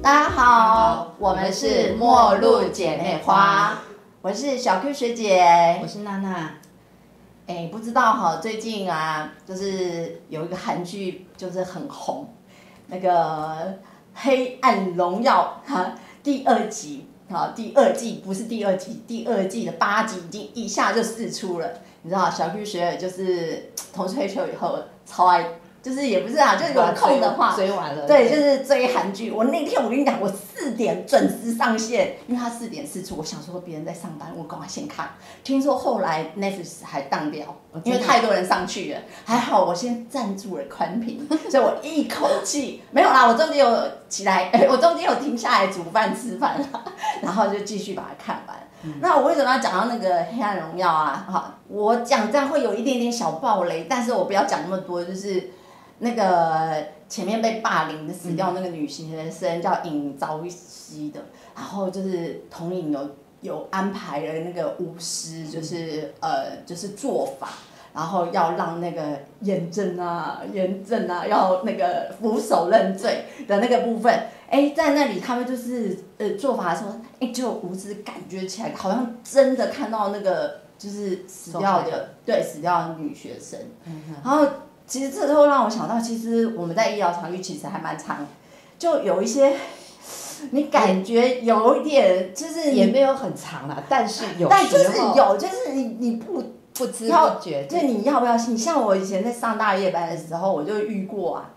大家好，我们是陌路姐妹花，我是小 Q 学姐，我是娜娜。哎，不知道哈，最近啊，就是有一个韩剧就是很红，那个《黑暗荣耀》哈第二集，好第二季不是第二季，第二季的八集已经一下就试出了。你知道小 Q 学姐就是同退休以后超爱。就是也不是啊，就是有空的话，追完了。对，就是追韩剧。我那天我跟你讲，我四点准时上线，因为他四点四出，我想说别人在上班，我赶快先看。听说后来 Netflix 还当掉，因为太多人上去了。还好我先站住了宽屏，所以我一口气没有啦。我中间有起来，我中间有停下来煮饭吃饭 然后就继续把它看完。那我为什么要讲到那个《黑暗荣耀》啊？好，我讲这样会有一点点小暴雷，但是我不要讲那么多，就是。那个前面被霸凌的死掉那个女性学生叫尹昭熙的，然后就是同影有有安排了那个巫师，就是呃就是做法，然后要让那个严正啊严正啊要那个俯首认罪的那个部分，哎在那里他们就是呃做法的时候，哎就巫师感觉起来好像真的看到那个就是死掉的对死掉的女学生，然后。其实这都让我想到，其实我们在医疗场域其实还蛮长，就有一些，你感觉有一点就是也没有很长了，但是有但就是有，就是你你不不知不觉，就你要不要信？像我以前在上大夜班的时候，我就遇过啊，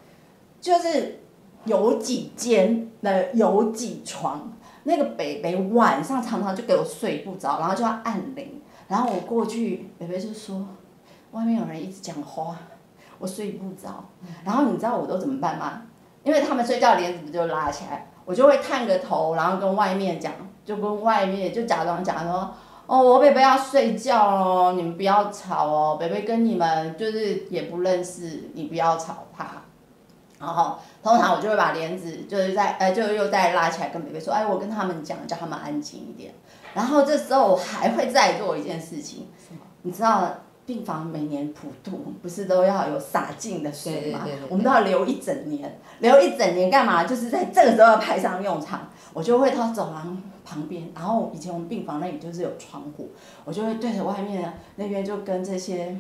就是有几间的有几床，那个北北晚上常常就给我睡不着，然后就要按铃，然后我过去，北北就说外面有人一直讲话。我睡不着，然后你知道我都怎么办吗？因为他们睡觉帘子不就拉起来，我就会探个头，然后跟外面讲，就跟外面就假装讲说，哦，我贝贝要睡觉哦，你们不要吵哦，贝贝跟你们就是也不认识，你不要吵他。然后通常我就会把帘子就是在，呃，就又再拉起来跟贝贝说，哎，我跟他们讲，叫他们安静一点。然后这时候我还会再做一件事情，你知道？病房每年普渡不是都要有洒净的水吗？我们都要留一整年，留一整年干嘛？就是在这个时候要派上用场。我就会到走廊旁边，然后以前我们病房那里就是有窗户，我就会对着外面那边就跟这些，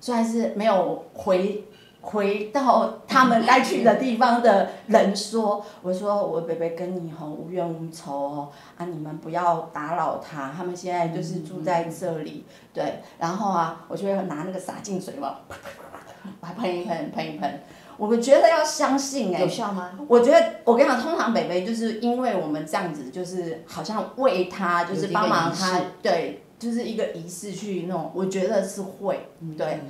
虽然是没有回。回到他们该去的地方的人说：“ 我说我北北跟你吼无冤无仇哦，啊你们不要打扰他，他们现在就是住在这里，对，然后啊，我就会拿那个洒净水嘛，啪喷一喷，喷一喷。我觉得要相信哎，有效吗？我觉得我跟你讲，通常北北就是因为我们这样子，就是好像为他，就是帮忙他，对，就是一个仪式去弄，我觉得是会，对，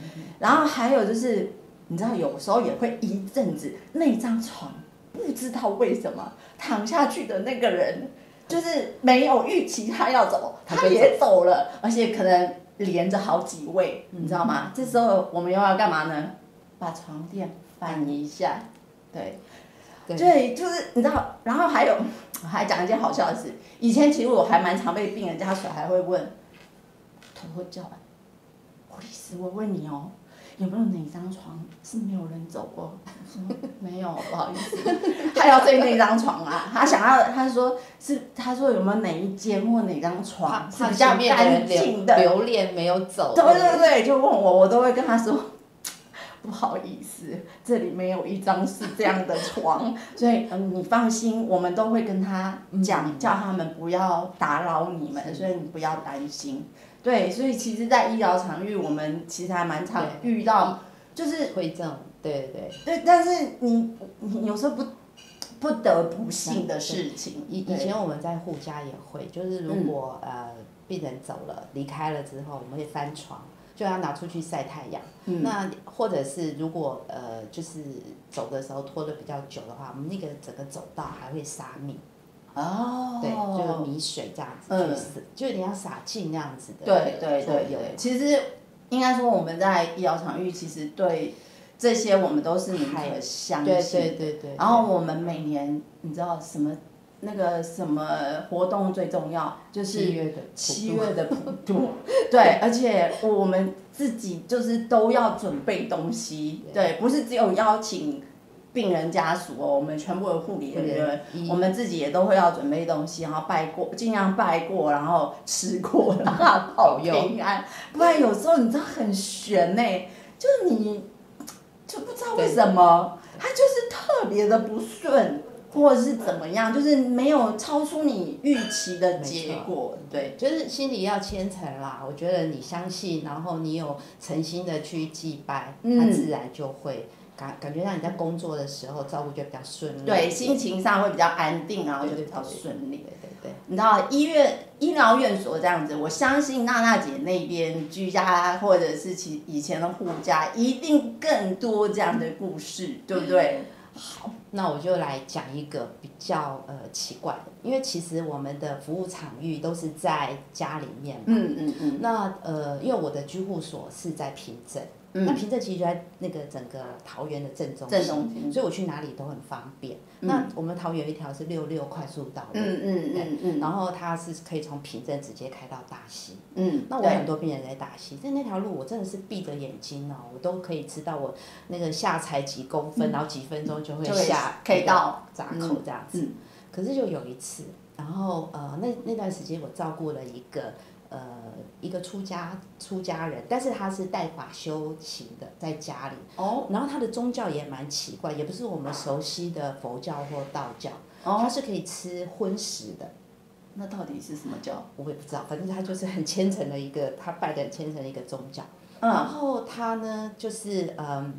然后还有就是。你知道有时候也会一阵子，那张床不知道为什么躺下去的那个人，就是没有预期他要走，他也走了，而且可能连着好几位，你知道吗？这时候我们又要干嘛呢？把床垫翻一下，对，对，就是你知道，然后还有，我还讲一件好笑的事，以前其实我还蛮常被病人家属还会问，偷偷叫，护士，我问你哦。有没有哪张床是没有人走过？没有，不好意思，他要睡那张床啊。他想要，他说是，他说有没有哪一间或哪张床是比较干净的？留恋没有走。对对对，就问我，我都会跟他说，不好意思，这里没有一张是这样的床，所以嗯，你放心，我们都会跟他讲，叫他们不要打扰你们，所以你不要担心。对，所以其实，在医疗场域，我们其实还蛮常遇到，就是会这样，对对对。但是你你有时候不不得不信的事情。以以前我们在护家也会，就是如果呃病人走了离开了之后，我们会翻床，就要拿出去晒太阳。那或者是如果呃就是走的时候拖的比较久的话，我们那个整个走道还会撒米。哦，对，就是米水这样子去死，就有点像洒净那样子的。对对对对，其实应该说我们在医疗场域，其实对这些我们都是宁可相信。对对对对。然后我们每年，你知道什么那个什么活动最重要？就是七月的七月的普渡。对，而且我们自己就是都要准备东西，对，不是只有邀请。病人家属哦，我们全部的护理人员，我们自己也都会要准备东西，然后拜过，尽量拜过，然后吃过，然后保平安。不然有时候你知道很悬呢、就是你就不知道为什么，他就是特别的不顺，或者是怎么样，就是没有超出你预期的结果，对。就是心里要虔诚啦。我觉得你相信，然后你有诚心的去祭拜，嗯它自然就会感感觉让你在工作的时候照顾就比较顺利。对，心情上会比较安定，然后就比较对顺利。对对对，你知道医院、医疗院所这样子，我相信娜娜姐那边居家或者是其以前的护家，一定更多这样的故事，对不对？好那我就来讲一个比较呃奇怪的，因为其实我们的服务场域都是在家里面嘛。嗯嗯嗯那呃，因为我的居护所是在平镇，那嗯，平镇其实就在那个整个桃园的正中正心，中心。所以我去哪里都很方便。那我们桃园有一条是六六快速道路，嗯嗯嗯嗯然后它是可以从平镇直接开到大溪。嗯，那我很多病人在大溪，在那条路我真的是闭着眼睛哦，我都可以知道我那个下踩几公分，然后几分钟就会下可以到。闸口这样子。嗯。可是就有一次，然后呃那那段时间我照顾了一个呃一个出家出家人，但是他是带法修行的，在家里，哦然后他的宗教也蛮奇怪，也不是我们熟悉的佛教或道教，哦，他是可以吃荤食的。那到底是什么教？我也不知道，反正他就是很虔诚的一个，他拜的很虔诚的一个宗教。嗯然嗯后他呢，就是嗯，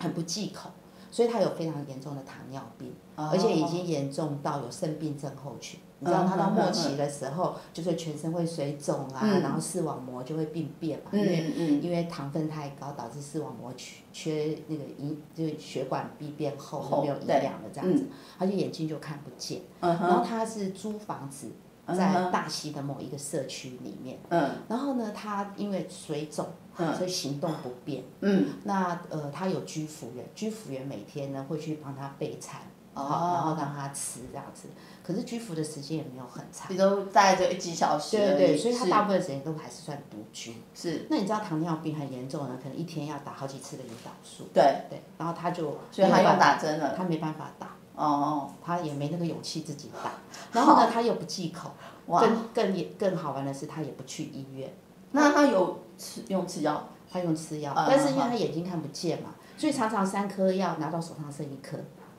很不忌口，所以他有非常严重的糖尿病，而且已经严重到有肾病症候群。你知道他到末期的时候，就是全身会水肿啊，嗯。然后视网膜就会病变嘛，因为因为糖分太高，导致视网膜缺缺那个营，就是血管壁变厚，厚没有营对。养了这样子，他就眼睛就看不见。嗯然后他是租房子嗯在大溪的某一个社区里面，嗯。然后呢，他因为水肿，嗯。所以行动不便。嗯。那呃，他有居服员，居服员每天呢会去帮他备餐，哦好，然后让他吃这样子。可是居服的时间也没有很长，比如大概就几小时对对对，所以他大部分时间都还是算独居。是，那你知道糖尿病很严重的，可能一天要打好几次的胰岛素，对，对，然后他就所以他用没办法打针了。他没办法打，哦，他也没那个勇气自己打。然后呢，他又不忌口，哇，更更也更好玩的是，他也不去医院，那他有吃用吃药？他用吃药，啊但是因为他眼睛看不见嘛，所以常常三颗药拿到手上剩一颗，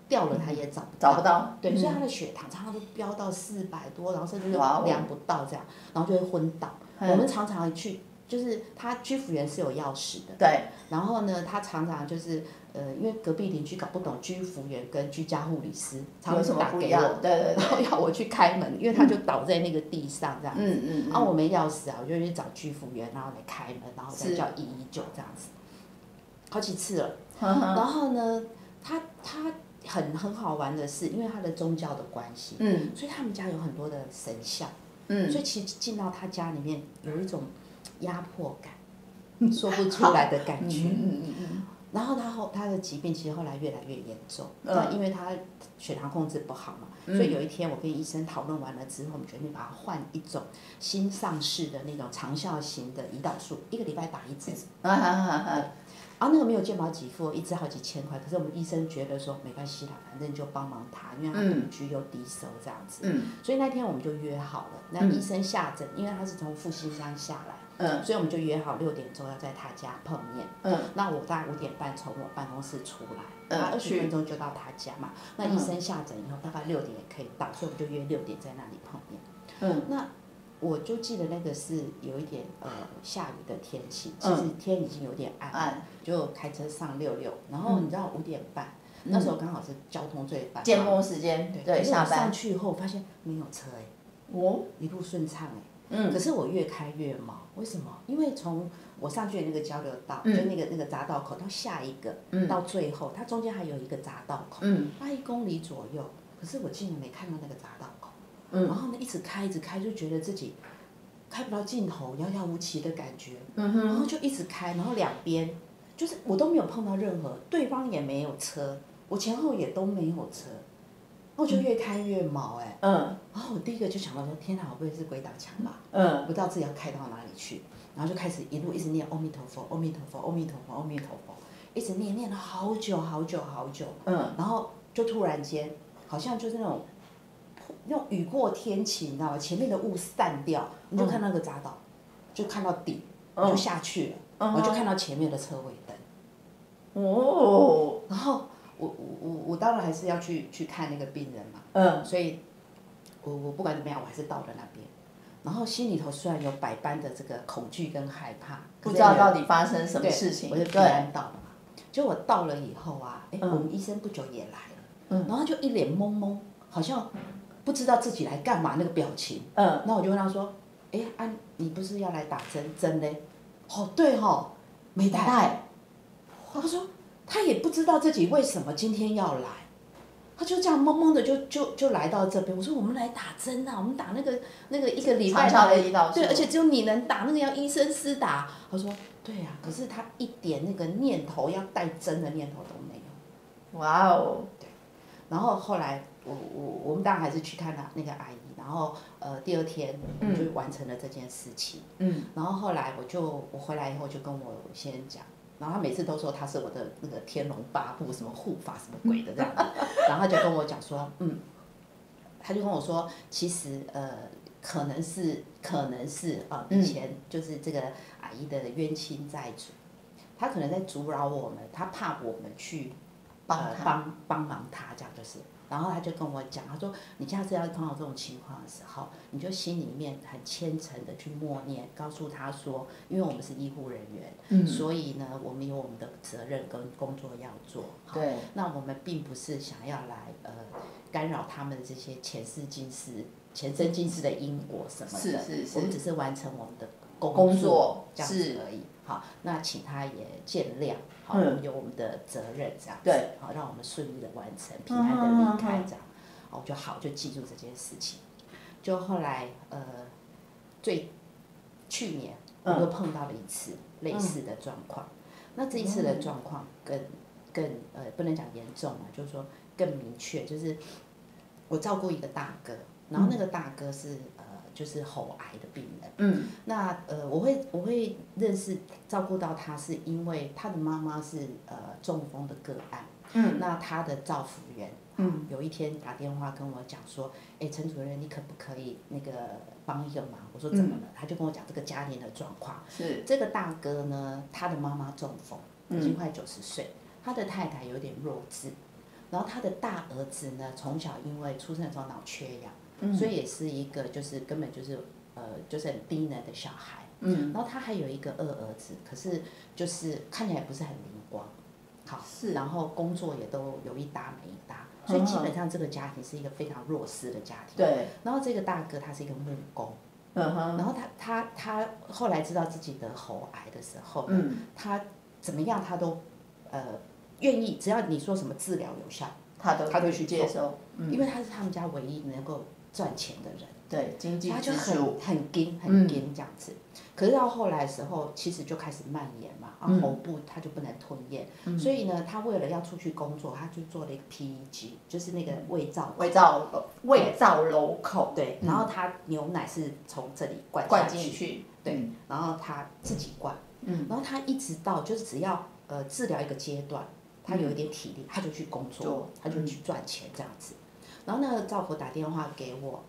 掉了他也找不到。找不到。对，嗯所以他的血糖常常都飙到四百多，然后甚至就哇哦量不到这样，然后就会昏倒。嗯我们常常去，就是他居服员是有钥匙的，对，然后呢，他常常就是呃，因为隔壁邻居搞不懂居服员跟居家护理师，常常打给？我，对对然后要我去开门，因为他就倒在那个地上这样。嗯嗯然后我没钥匙啊，我就去找居服员，然后来开门，然后再叫一一九这样子，好几次了。嗯，然后呢，他他很很好玩的是，因为他的宗教的关系，嗯。所以他们家有很多的神像，嗯，所以其实进到他家里面有一种压迫感，说不出来的感觉。嗯嗯嗯然后他后他的疾病其实后来越来越严重，嗯。那、因为他血糖控制不好嘛，嗯。所以有一天我跟医生讨论完了之后，我们决定把他换一种新上市的那种长效型的胰岛素，一个礼拜打一次。啊，那个没有健保给付，一支好几千块，可是我们医生觉得说没关系啦，反正就帮忙他，因为他独居又低收这样子，嗯所以那天我们就约好了。那嗯医生下诊，因为他是从复兴乡下来，嗯所以我们就约好六点钟要在他家碰面。嗯那我大概五点半从我办公室出来，嗯那二十分钟就到他家嘛。那嗯医生下诊以后，大概六点也可以到，所以我们就约六点在那里碰面。嗯那我就记得那个是有一点呃下雨的天气，其嗯实天已经有点暗了，就开车上六六，然后嗯你知道五点半，那时候刚好是交通最繁缄忙，默时间，对对，可是我下班。上。去以后发现没有车哎、哦，一路顺畅哎、嗯。可是我越开越毛，为什么？因为从我上去的那个交流道，嗯。就那个那个匝道口到下一个，嗯。到最后，它中间还有一个匝道口，嗯。大概一公里左右，可是我竟然没看到那个匝道口，嗯。然后呢一直开一直开，就觉得自己开不到尽头，遥遥无期的感觉，嗯哼，然后就一直开，然后两边就是我都没有碰到任何，对方也没有车，我前后也都没有车，然后我就越开越毛哎、嗯。然后我第一个就想到说，天哪，我不会是鬼打墙吧？嗯。不知道自己要开到哪里去，然后就开始一路一直念阿弥陀佛，阿弥陀佛，阿弥陀佛，阿弥陀佛，一直念念了好久好久好久，嗯，然后就突然间好像就是那种那种雨过天晴，你知道吗？前面的雾散掉，你就看那个匝道，就看到底，嗯。就下去了，我就看到前面的车尾灯。哦，然后我我我我当然还是要去去看那个病人嘛，嗯，所以我我不管怎么样，我还是到了那边。然后心里头虽然有百般的这个恐惧跟害怕，不知道到底发生什么事情，我就平对，安到了嘛。就我到了以后啊，哎、嗯。我们医生不久也来了，嗯。然后他就一脸懵懵，好像不知道自己来干嘛那个表情。嗯，那我就问他说，哎、啊，你不是要来打针针嘞？哦，对哈、没带。带，他说他也不知道自己为什么今天要来，他就这样懵懵的就就就来到这边。我说我们来打针啊，我们打那个那个一个礼拜的胰岛素对，而且只有你能打，那个要医生私打。他说对呀、可是他一点那个念头要带针的念头都没有。哇哦，对然后后来我我我们当然还是去看他那个阿姨，然后呃第二天就完成了这件事情。嗯，然后后来我就我回来以后就跟我先生讲，然后他每次都说他是我的那个天龙八部什么护法什么鬼的这样子，然后他就跟我讲说，嗯，他就跟我说，其实呃可能是可能是啊、嗯。以前就是这个阿姨的冤亲债主，他可能在阻扰我们，他怕我们去呃帮他。帮帮忙他就是。然后他就跟我讲，他说你下次要碰到这种情况的时候，你就心里面很虔诚的去默念，告诉他说，因为我们是医护人员，嗯所以呢，我们有我们的责任跟工作要做。好对，那我们并不是想要来呃干扰他们这些前世今世、前生今世的因果什么的，是是是我们只是完成我们的工工作作这样子而已。好，那请他也见谅，好，嗯。我们有我们的责任这样子，对，好，让我们顺利的完成，平安的离开这样，哦，就好，就记住这件事情。就后来呃，最去年我嗯。又碰到了一次类似的状况，那这一次的状况更更呃不能讲严重啊，就是说更明确，就是我照顾一个大哥，然后那个大哥是呃就是喉癌的病人。嗯那呃，我会我会认识照顾到他，是因为他的妈妈是呃中风的个案，嗯那他的照服员，嗯，有一天打电话跟我讲说，哎，陈主任，你可不可以那个帮一个忙？我说怎么了？他就跟我讲这个家庭的状况。是，这个大哥呢，他的妈妈中风，已嗯经快九十岁，他的太太有点弱智，然后他的大儿子呢，从小因为出生的时候脑缺氧，嗯。所以也是一个就是根本就是呃就是很低能的小孩。嗯。然后他还有一个二儿子，可是就是看起来不是很灵光，好，是。然后工作也都有一搭没一搭，所以基本上这个家庭是一个非常弱势的家庭。对，然后这个大哥他是一个木工，嗯哼，然后他他他后来知道自己得喉癌的时候，嗯。他怎么样他都呃愿意，只要你说什么治疗有效，他都他都去接受，嗯。因为他是他们家唯一能够赚钱的人。对，经济他就很很紧嗯。很紧这样子。可是到后来的时候，其实就开始蔓延嘛，啊嗯。喉部他就不能吞咽，所以呢，他为了要出去工作，他就做了一个 PEG，就是那个胃造胃造胃造瘘口，对，然后他牛奶是从这里灌灌，进去，对，然后他自己灌，嗯，然后他一直到就是只要呃治疗一个阶段，他有一点体力，他就去工作，他就去赚钱这样子。然后那个赵婆打电话给我，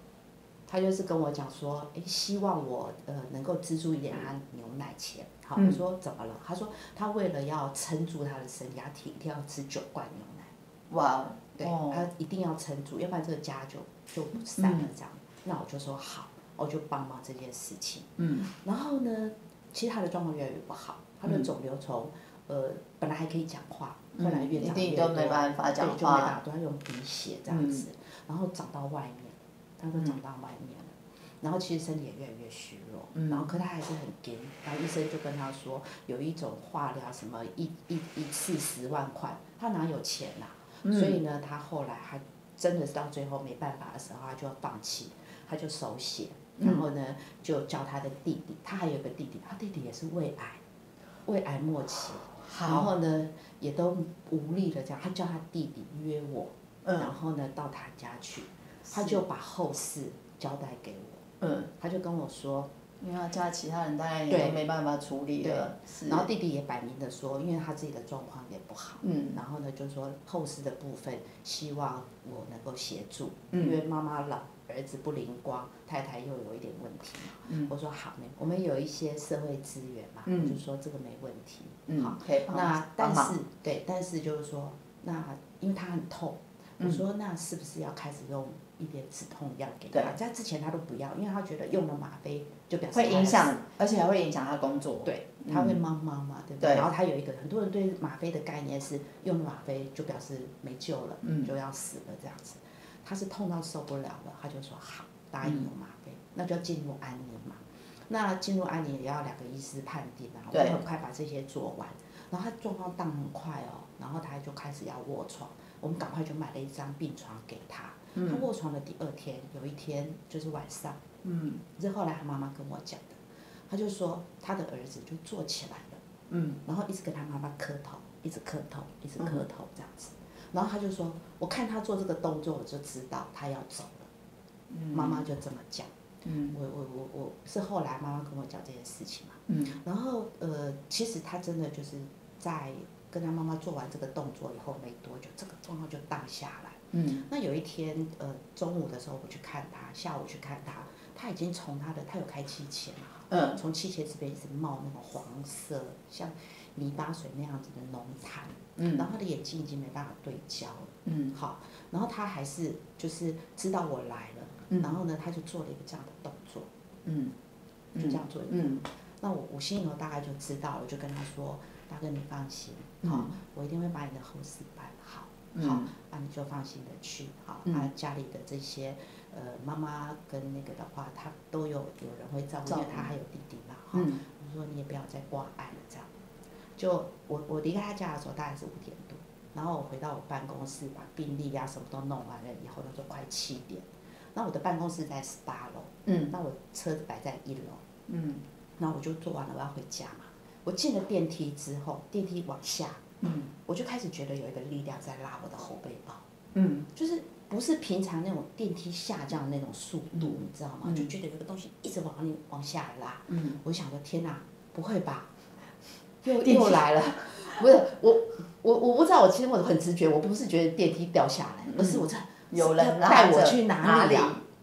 他就是跟我讲说，诶，希望我呃能够资助一点他牛奶钱。好，嗯我说怎么了？他说他为了要撑住他的身体，他一定要吃九罐牛奶。哇，对，哦他一定要撑住，要不然这个家就就散了这样。那我就说好，我就帮忙这件事情。嗯然后呢，其实他的状况越来越不好，他的肿瘤从、呃本来还可以讲话，后来越长越多，定都没办法讲对，就没办，法，都要用鼻血这样子，然后长到外面，他都长到外面了。然后其实身体也越来越虚弱，嗯。然后可他还是很紧，然后医生就跟他说，有一种化疗什么一一一次十万块，他哪有钱呐、嗯。所以呢，他后来还真的是到最后没办法的时候，他就要放弃，他就手写，嗯。然后呢就叫他的弟弟，他还有个弟弟，他弟弟也是胃癌，胃癌末期，然，后呢也都无力了，这样，他叫他弟弟约我，嗯。然后呢到他家去，他就把后事交代给我，嗯。他就跟我说，因为他家其他人大概也都没办法处理了，是，然后弟弟也摆明的说，因为他自己的状况也不好，嗯。然后呢，就说后事的部分，希望我能够协助，嗯。因为妈妈老，儿子不灵光，太太又有一点问题嘛。嗯。我说好呢，我们有一些社会资源嘛，嗯。我就说这个没问题。嗯好，，可以帮那但帮忙。是对，但是就是说，那因为他很痛，嗯我说那是不是要开始用一点止痛药给他？在之前他都不要，因为他觉得用了吗啡就表示会影响，而且还会影响他工作，对，嗯他会茫茫嘛，对不对对？然后他有一个很多人对吗啡的概念是用了吗啡就表示没救了，嗯就要死了这样子。他是痛到受不了了，他就说好，答应用吗啡，那就要进入安宁嘛。那进入安宁也要两个医师判定啊，我对就很快把这些做完。然后他状况荡很快哦，然后他就开始要卧床，我们赶快就买了一张病床给他。他卧床的第二天，有一天就是晚上，嗯。这是后来他妈妈跟我讲的，他就说他的儿子就坐起来了，嗯。然后一直跟他妈妈磕头，一直磕头，一直磕头这样子，然后他就说，我看他做这个动作，我就知道他要走了，嗯。妈妈就这么讲，嗯。我我我我是后来妈妈跟我讲这件事情嘛，嗯。然后呃，其实他真的就是在跟他妈妈做完这个动作以后没多久，这个状况就荡下来。嗯。那有一天，呃，中午的时候我去看他，下午去看他，他已经从他的他有开气钳嘛，嗯。从气钳这边一直冒那种黄色，像泥巴水那样子的浓痰，嗯。然后他的眼睛已经没办法对焦了，嗯。好，然后他还是就是知道我来了，嗯。然后呢，他就做了一个这样的动作，嗯，就这样做一个，嗯。那我我心里头大概就知道了，我就跟他说，大哥你放心，嗯好，我一定会把你的后事办好。嗯。好，那，你就放心的去，好，嗯。啊，家里的这些，呃，妈妈跟那个的话，他都有有人会照顾，因为他还有弟弟嘛，哈，嗯我说你也不要再挂碍了，这样，就我我离开他家的时候大概是五点多，然后我回到我办公室，把病历啊什么都弄完了以后，那就快七点，那我的办公室在十八楼，嗯。那我车子摆在一楼，嗯。那我就做完了，我要回家嘛，我进了电梯之后，电梯往下，嗯我就开始觉得有一个力量在拉我的后背包。嗯就是不是平常那种电梯下降的那种速度，你知道吗？嗯就觉得有个东西一直往你往下拉。嗯我想说，天哪，不会吧？又 又来了，不是我我我不知道，我其实我很直觉，我不是觉得电梯掉下来，而是我这嗯有人拉带我去哪里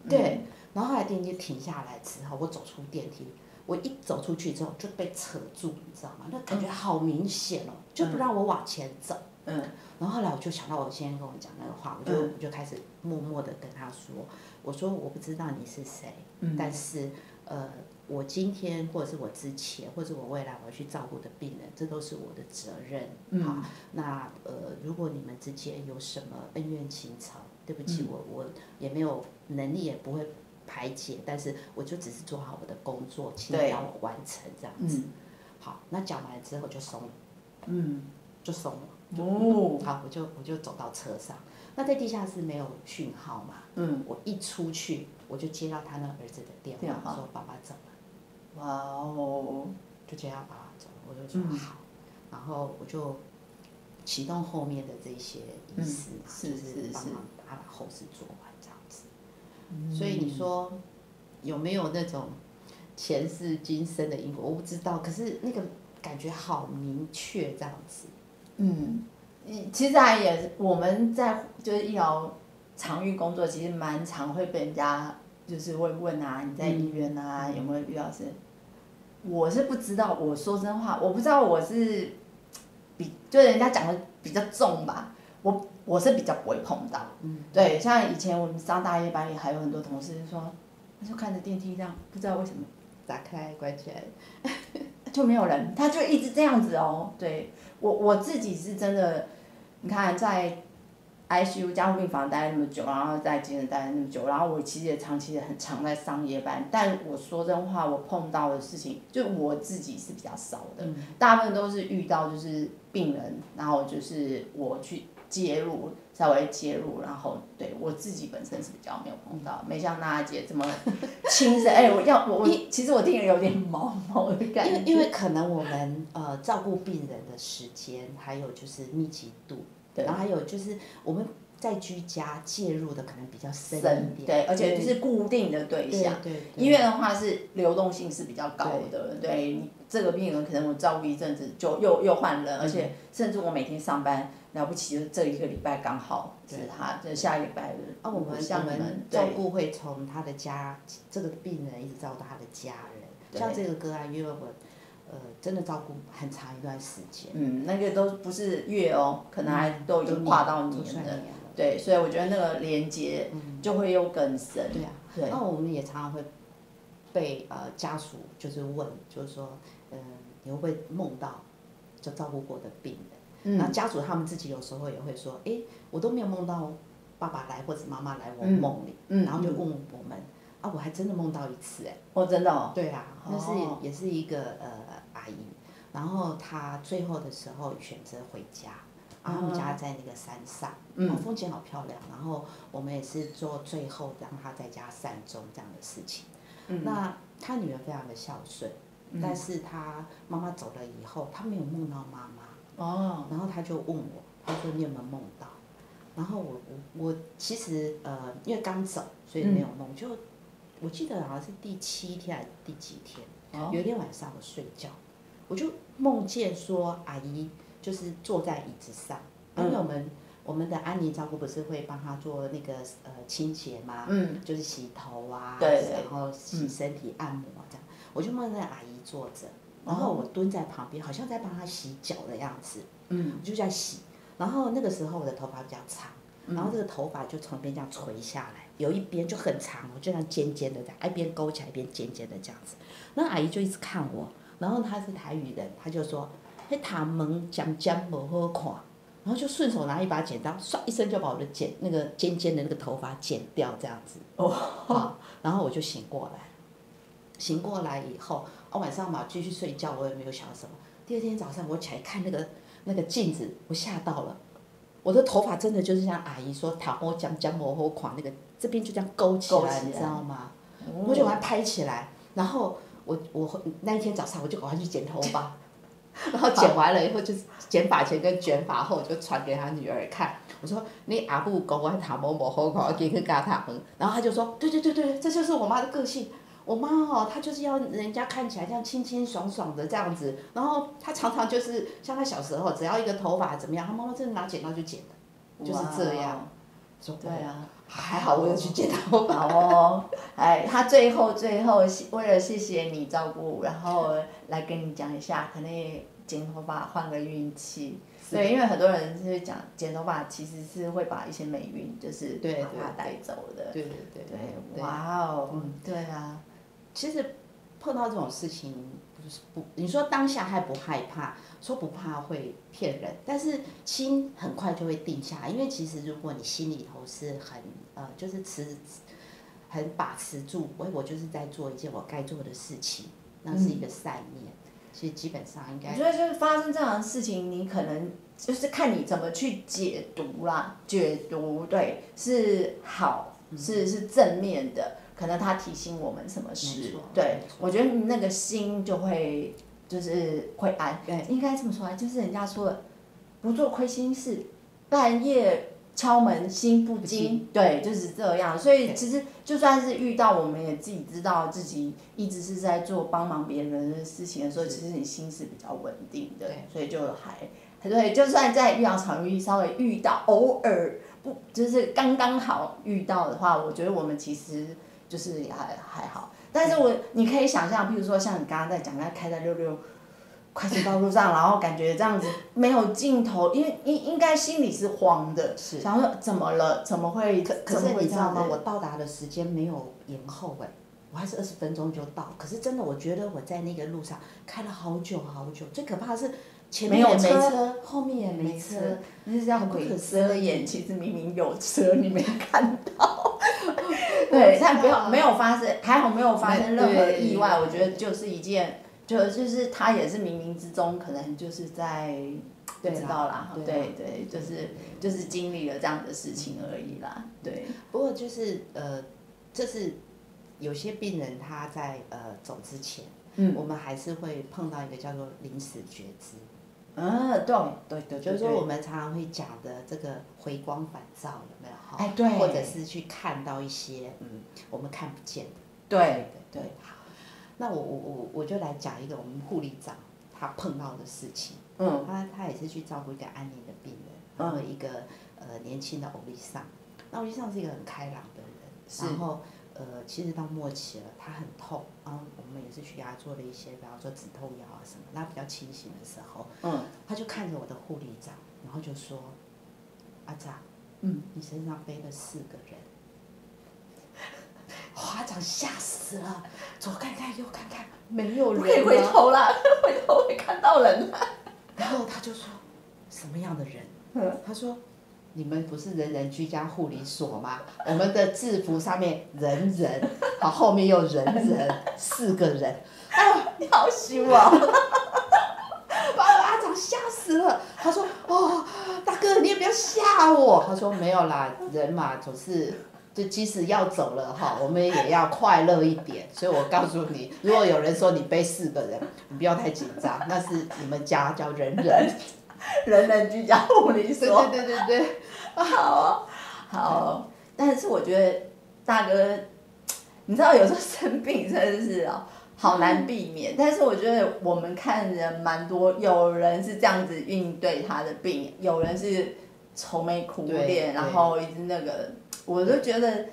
对，然后后来电梯停下来之后，我走出电梯，我一走出去之后就被扯住，你知道吗？那感觉好明显哦，就不让我往前走。嗯。然后后来我就想到我先生跟我讲那个话，我就、嗯。我就开始默默的跟他说，我说我不知道你是谁，嗯。但是呃，我今天或者是我之前或者我未来我要去照顾的病人，这都是我的责任。嗯。好，那呃，如果你们之间有什么恩怨情仇，对不起，嗯。我我也没有能力，也不会排解，但是我就只是做好我的工作，请对你让我完成这样子。嗯好，那讲完之后就松了，嗯就松了。哦好，我就我就走到车上。那在地下室没有讯号嘛？嗯我一出去，我就接到他那儿子的电电话话，说爸爸走了，哇哦就接到爸爸走了，我就说嗯好，然后我就启动后面的这些仪式嘛，嗯是就是帮忙把他把后事做完。所以你说有没有那种前世今生的因果？我不知道，可是那个感觉好明确这样子。嗯，嗯其实还也是我们在就是医疗场域工作，其实蛮常会被人家就是会问啊，你在医院啊、有没有遇到是？我是不知道，我说真话，我不知道我是比就人家讲的比较重吧，我我是比较不会碰到。嗯，对，像以前我们上大夜班也还有很多同事说，他就看着电梯这样，不知道为什么打开关起来，就没有人，他就一直这样子哦。对我我自己是真的，你看在 ICU 加护病房待那么久，然后在急诊待那么久，然后我其实也长期也很常在上夜班，但我说真话，我碰到的事情，就我自己是比较少的，嗯大部分都是遇到就是病人，然后就是我去介入，稍微介入，然后对我自己本身是比较没有碰到，没像娜姐这么亲身。哎、我要我我其实我听了有点毛毛的感觉，因为因为可能我们呃照顾病人的时间，还有就是密集度，对。然后还有就是我们在居家介入的可能比较深深一点，对，而且就是固定的对象。对对医院的话是流动性是比较高的，对。你这个病人可能我照顾一阵子就又又换人，而且甚至我每天上班了不起，就是这一个礼拜刚好是他，就下礼拜啊，我们像我们照顾会从他的家这个病人一直照顾到他的家人，像这个个案，因为我呃真的照顾很长一段时间，嗯，那个都不是月哦，可能还都已经跨到年了。对，所以我觉得那个连接就会又更深。对啊，对。那我们也常常会被呃家属就是问，就是说，嗯，你会不会梦到就照顾过的病人？嗯。然后家属他们自己有时候也会说，哎，我都没有梦到爸爸来或者妈妈来我梦里，嗯。然后就问我们，啊，我还真的梦到一次，哎。哦，真的哦。对啊，那是也是一个呃阿姨，然后她最后的时候选择回家。他们家在那个山上，嗯，风景好漂亮。然后我们也是做最后让他在家善终这样的事情。嗯，那他女儿非常的孝顺，但是他妈妈走了以后，他没有梦到妈妈。哦。然后他就问我，他说你有没有梦到？然后我我我其实呃，因为刚走，所以没有梦。就我记得好像是第七天还是第几天，有一天晚上我睡觉，我就梦见说阿姨。就是坐在椅子上，因为我们我们的安妮照顾不是会帮她做那个呃清洁吗？嗯，就是洗头啊，对，然后洗身体、按摩这样。我就梦见阿姨坐着，然后我蹲在旁边，好像在帮她洗脚的样子。嗯，我就在洗。然后那个时候我的头发比较长，然后这个头发就从边这样垂下来，有一边就很长，我就这样尖尖的这样，一边勾起来，一边尖尖的这样子。那阿姨就一直看我，然后她是台语人，她就说。嘿塔门讲讲不好看，然后就顺手拿一把剪刀，唰一声就把我的剪那个尖尖的那个头发剪掉，这样子。哦。然后我就醒过来，醒过来以后，我晚上嘛继续睡觉，我也没有想什么。第二天早上我起来看那个那个镜子，我吓到了，我的头发真的就是像阿姨说塔门尖尖不好看，那个这边就这样勾起来，你知道吗？我就把它拍起来，然后我我那一天早上我就赶快去剪头发。然后剪完了以后，就是剪发前跟卷发后，就传给他女儿看。我说：“你阿布讲我塔某某好看，我给去给他塔然后他就说：“对对对对，这就是我妈的个性。我妈哦，她就是要人家看起来这样清清爽爽的这样子。然后她常常就是像她小时候，只要一个头发怎么样，她妈妈真的拿剪刀就剪的，就是这样。对啊，还好我有去剪头发哦。哎，她最后最后为了谢谢你照顾，然后来跟你讲一下，可能剪头发换个运气。对，因为很多人就是讲剪头发其实是会把一些霉运就是把它带走的。对对对对。哇哦，嗯，对啊。其实碰到这种事情不是不，你说当下还不害怕。说不怕会骗人，但是心很快就会定下来，因为其实如果你心里头是很呃，就是持很把持住，我我就是在做一件我该做的事情，那是一个善念，其实基本上应该。我觉得就是发生这样的事情，你可能就是看你怎么去解读啦，解读对是好是是正面的，可能他提醒我们什么事，对我觉得那个心就会。就是会安，应该这么说啊，就是人家说，不做亏心事，半夜敲门心不惊，对，就是这样。所以其实就算是遇到，我们也自己知道自己一直是在做帮忙别人的事情的时候，其实你心是比较稳定的，所以就还，对，就算在育养场遇稍微遇到，偶尔不就是刚刚好遇到的话，我觉得我们其实就是还还好。但是我你可以想象，譬如说像你刚刚在讲，他开在六六快速道路上，然后感觉这样子没有尽头，因为应应该心里是慌的，是想说怎么了？怎么会？可可是你知道吗？我到达的时间没有延后哎，我还是二十分钟就到。可是真的，我觉得我在那个路上开了好久好久。最可怕的是前面没车，后面也没车，那是叫鬼遮眼。其实明明有车，你没看到。对，但没有没有发生，还好没有发生任何意外。我觉得就是一件，就就是他也是冥冥之中可能就是在不知道啦，对对，就是就是经历了这样的事情而已啦。对，不过就是呃，这是有些病人他在呃走之前，嗯，我们还是会碰到一个叫做临时觉知。嗯，对对对，就是说我们常常会讲的这个回光返照，有没有哈？哎，对，或者是去看到一些嗯我们看不见的。对对对，好，那我我我我就来讲一个我们护理长他碰到的事情。嗯，他他也是去照顾一个安宁的病人，然后一个呃年轻的欧丽桑。那欧丽桑是一个很开朗的人，然后呃其实到末期了，他很痛，然后我们也是去给他做了一些，比方说止痛药啊什么。他比较清醒的时候，嗯，他就看着我的护理长，然后就说：“阿长，嗯，你身上背了四个人。”华长吓死了，左看看右看看，没有人，可以回头了，回头会看到人。然后他就说：“什么样的人？”嗯他说：“你们不是人人居家护理所吗？我们的制服上面人人，好后面又人人，四个人。哦，你好虚啊！把我阿长吓死了。他说：哦，大哥你也不要吓我。他说没有啦，人嘛总是。”就即使要走了哈，我们也要快乐一点。所以我告诉你，如果有人说你背四个人，你不要太紧张，那是你们家叫人人，人人居家护理所。对对对对，好，好。但是我觉得大哥，你知道有时候生病真的是哦，好难避免。但是我觉得我们看人蛮多，有人是这样子应对他的病，有人是愁眉苦脸，然后一直那个。我都觉得，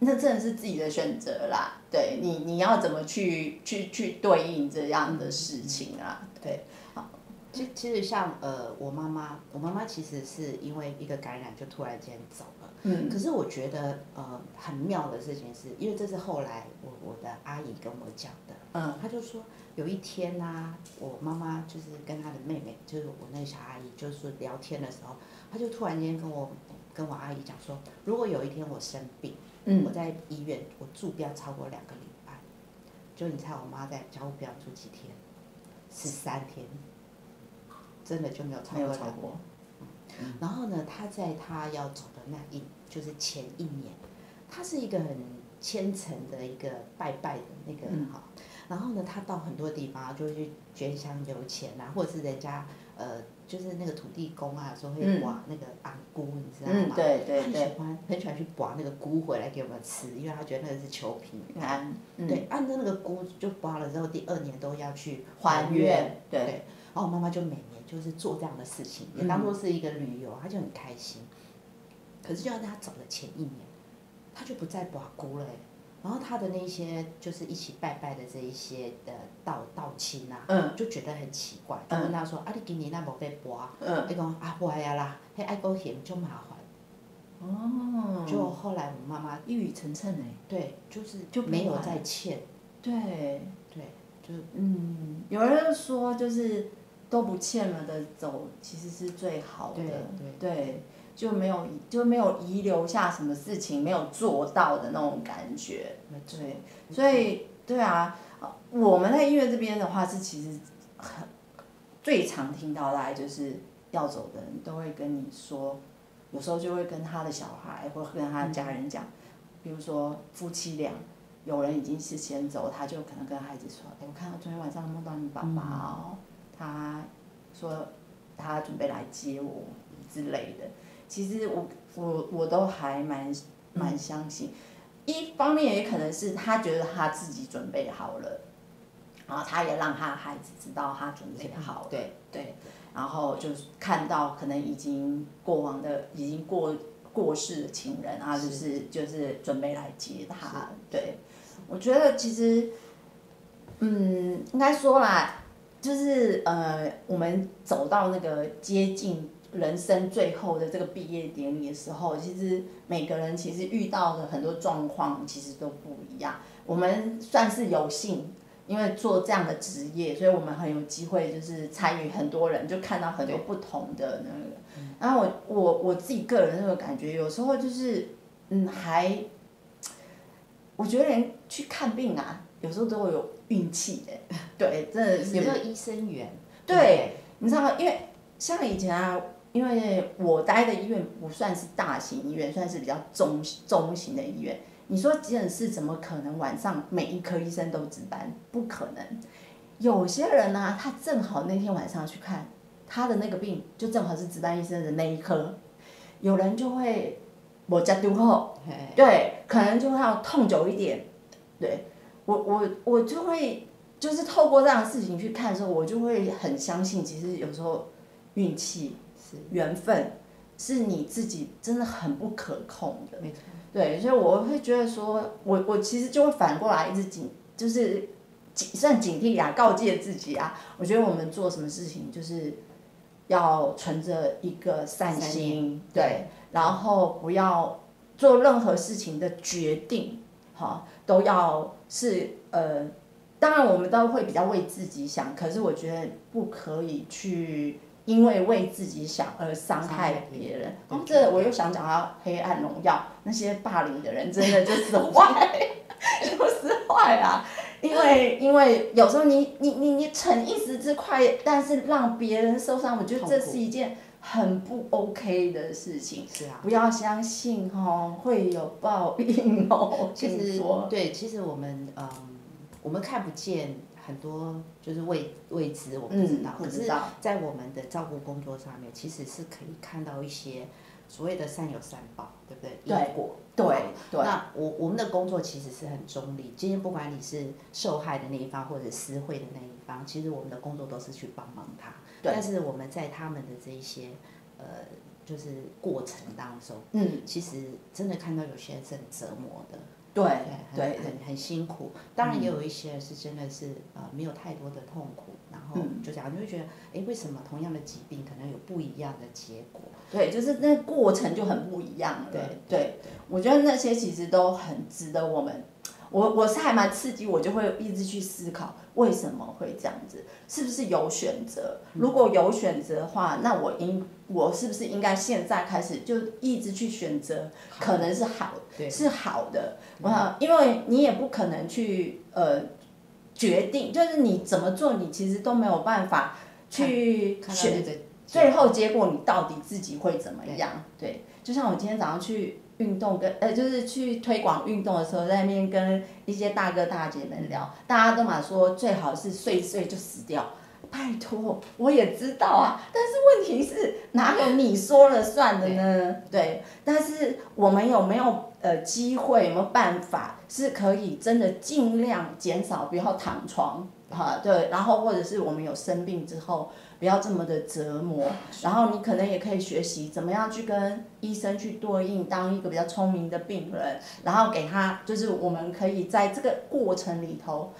那真的是自己的选择啦。对你，你要怎么去去去对应这样的事情啊？对，好，其其实像呃，我妈妈，我妈妈其实是因为一个感染就突然间走了。嗯。可是我觉得呃很妙的事情是，因为这是后来我我的阿姨跟我讲的。嗯。她就说有一天呢，我妈妈就是跟她的妹妹，就是我那个小阿姨，就是聊天的时候，她就突然间跟我。跟我阿姨讲说，如果有一天我生病，我在医院，我住不要超过两个礼拜。就你猜我妈在家务不要住几天？十三天，真的就没有超过。超过。然后呢，他在他要走的那一，就是前一年，他是一个很虔诚的一个拜拜的那个哈。然后呢，他到很多地方就会去捐香油钱啊，或者是人家呃。就是那个土地公啊，说会挖那个昂菇，你知道吗？对对对。很喜欢，很喜欢去挖那个菇回来给我们吃，因为他觉得那个是求平安。对，按照那个菇就挖了之后，第二年都要去还愿。对。然后我妈妈就每年就是做这样的事情，也当做是一个旅游，她就很开心。可是就在她走的前一年，她就不再挖菇了。然后他的那些就是一起拜拜的这一些的道道亲啊，就觉得很奇怪，就问他说：“啊，你今年那无被拔？”伊讲：“啊，不呀啦，迄爱过嫌就麻烦。”哦。就后来我妈妈一语成谶哎。对，就是就没有再欠。对。对，就嗯，有人说就是都不欠了的走，其实是最好的。对对。就没有就没有遗留下什么事情没有做到的那种感觉，对，所以对啊，我们在医院这边的话是其实很最常听到大概就是要走的人都会跟你说，有时候就会跟他的小孩或跟他的家人讲，比如说夫妻俩有人已经是先走，他就可能跟孩子说，哎，我看到昨天晚上梦到你爸爸哦，他说他准备来接我之类的。其实我我我都还蛮蛮相信，一方面也可能是他觉得他自己准备好了，然后他也让他的孩子知道他准备好了，对。对，然后就是看到可能已经过往的已经过过世的情人啊，就是就是准备来接他，对，我觉得其实，嗯，应该说啦，就是呃，我们走到那个接近。人生最后的这个毕业典礼的时候，其实每个人其实遇到的很多状况其实都不一样。我们算是有幸，因为做这样的职业，所以我们很有机会，就是参与很多人，就看到很多不同的那个。然后我我我自己个人那个感觉，有时候就是嗯，还我觉得连去看病啊，有时候都会有运气的。对，真的是有没有医生缘？对，你知道吗？因为像以前啊。因为我待的医院不算是大型医院，算是比较中中型的医院。你说急诊室怎么可能晚上每一科医生都值班？不可能。有些人呢，他正好那天晚上去看，他的那个病就正好是值班医生的那一科，有人就会我家丢后，对，可能就会要痛久一点，对我我我就会就是透过这样的事情去看的时候，我就会很相信，其实有时候运气是缘分是你自己真的很不可控的。没错，对，所以我会觉得说，我我其实就会反过来一直警，就是警算警惕啊，告诫自己啊。我觉得我们做什么事情，就是要存着一个善善心，对，然后不要做任何事情的决定，哈，都要是呃，当然我们都会比较为自己想，可是我觉得不可以去。因为为自己想而伤害别人，哦，这我又想讲到《黑暗荣耀》，那些霸凌的人真的就是坏，就是坏啊！因为因为有时候你你你你逞一时之快，但是让别人受伤，我觉得这是一件很不 OK 的事情。是啊，不要相信哦，会有报应哦。其实对，其实我们嗯，我们看不见很多就是未未知，我不知道。嗯不可是知道，在我们的照顾工作上面，其实是可以看到一些所谓的善有善报，对不对？因果。对对那我我们的工作其实是很中立，今天不管你是受害的那一方或者施惠的那一方，其实我们的工作都是去帮忙他。对但是我们在他们的这一些呃，就是过程当中，嗯，其实真的看到有些人是很折磨的，对对，对很很很辛苦。当然也有一些人是真的是呃没有太多的痛苦，然后嗯就这样，你会觉得，哎，为什么同样的疾病可能有不一样的结果？对，就是那过程就很不一样了。对对，我觉得那些其实都很值得我们。我我是还蛮刺激，我就会一直去思考为什么会这样子，是不是有选择？如果有选择的话，那我应我是不是应该现在开始就一直去选择，可能是好是好的。我因为你也不可能去呃决定，就是你怎么做，你其实都没有办法去选最后结果你到底自己会怎么样？对，就像我今天早上去运动跟呃，就是去推广运动的时候，在那边跟一些大哥大姐们聊，大家都嘛说最好是睡一睡就死掉。拜托，我也知道啊，但是问题是哪有你说了算的呢？对，但是我们有没有呃机会，有没有办法是可以真的尽量减少不要躺床哈、对，然后或者是我们有生病之后不要这么的折磨，然后你可能也可以学习怎么样去跟医生去对应，当一个比较聪明的病人，然后给他就是我们可以在这个过程里头。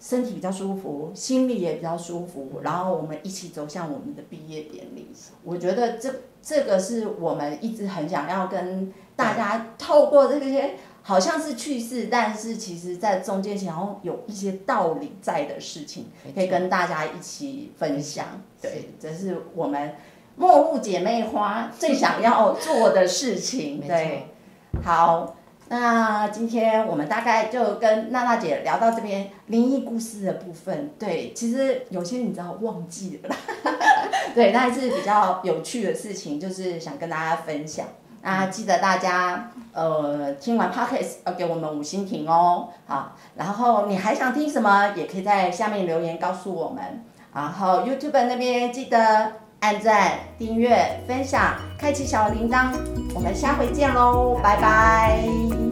身体比较舒服，心里也比较舒服，然后我们一起走向我们的毕业典礼。我觉得这这个是我们一直很想要跟大家透过这些好像是趣事，但是其实在中间想要有一些道理在的事情，可以跟大家一起分享。对，这是我们末路姐妹花最想要做的事情。没对，好。那今天我们大概就跟娜娜姐聊到这边灵异故事的部分。对，其实有些你知道忘记了啦，对，那是比较有趣的事情，就是想跟大家分享。那记得大家呃听完 podcast 要给我们五星评哦，好，然后你还想听什么，也可以在下面留言告诉我们。然后 YouTube 那边记得按赞、订阅、分享、开启小铃铛。我们下回见喽，拜拜。